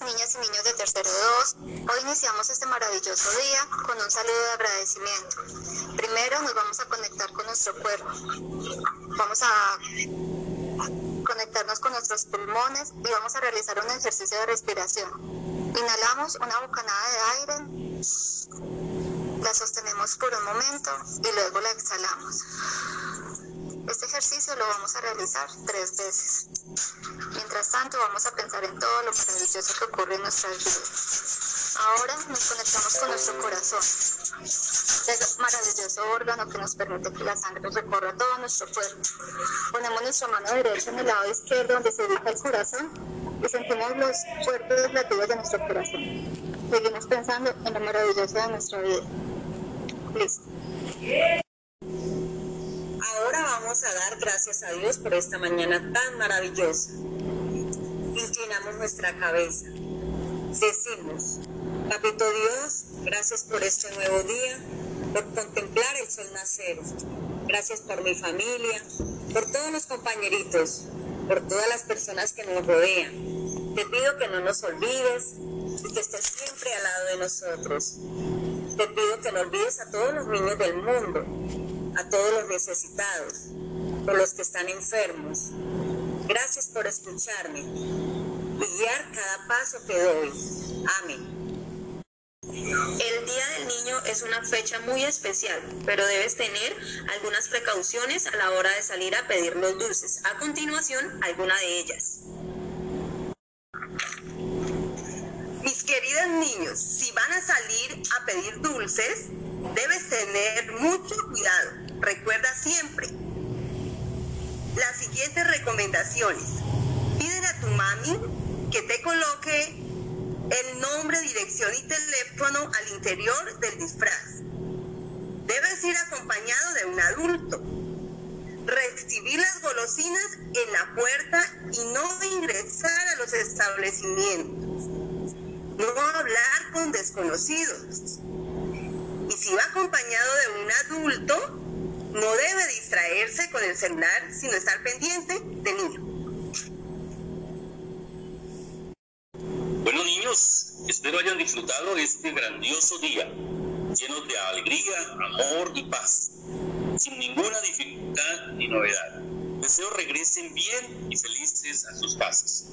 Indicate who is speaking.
Speaker 1: niñas y niños de tercero 2. Hoy iniciamos este maravilloso día con un saludo de agradecimiento. Primero nos vamos a conectar con nuestro cuerpo. Vamos a conectarnos con nuestros pulmones y vamos a realizar un ejercicio de respiración. Inhalamos una bocanada de aire, la sostenemos por un momento y luego la exhalamos. Este ejercicio lo vamos a realizar tres veces. Mientras tanto, vamos a pensar en todo lo maravilloso que ocurre en nuestras vidas. Ahora nos conectamos con nuestro corazón, ese maravilloso órgano que nos permite que la sangre recorra todo nuestro cuerpo. Ponemos nuestra mano derecha en el lado izquierdo donde se ubica el corazón y sentimos los fuertes latidos de nuestro corazón. Seguimos pensando en lo maravilloso de nuestra vida. Listo.
Speaker 2: Ahora vamos a dar gracias a Dios por esta mañana tan maravillosa. Inclinamos nuestra cabeza. Decimos, Papito Dios, gracias por este nuevo día, por contemplar el sol nacer. Gracias por mi familia, por todos los compañeritos, por todas las personas que nos rodean. Te pido que no nos olvides y que estés siempre al lado de nosotros. Te pido que no olvides a todos los niños del mundo, a todos los necesitados, por los que están enfermos. Gracias por escucharme y guiar cada paso que doy. Amén.
Speaker 3: El Día del Niño es una fecha muy especial, pero debes tener algunas precauciones a la hora de salir a pedir los dulces. A continuación, alguna de ellas.
Speaker 2: Mis queridos niños, si van a salir a pedir dulces, debes tener mucho cuidado. Recuerda siempre las siguientes recomendaciones. Piden a tu mami que te coloque el nombre, dirección y teléfono al interior del disfraz. Debes ir acompañado de un adulto. Recibir las golosinas en la puerta y no ingresar a los establecimientos. No hablar con desconocidos. Y si va acompañado de un adulto, no debe distraerse con el celular, sino estar pendiente del niño.
Speaker 4: Bueno niños, espero hayan disfrutado este grandioso día, lleno de alegría, amor y paz, sin ninguna dificultad ni novedad. Deseo regresen bien y felices a sus casas.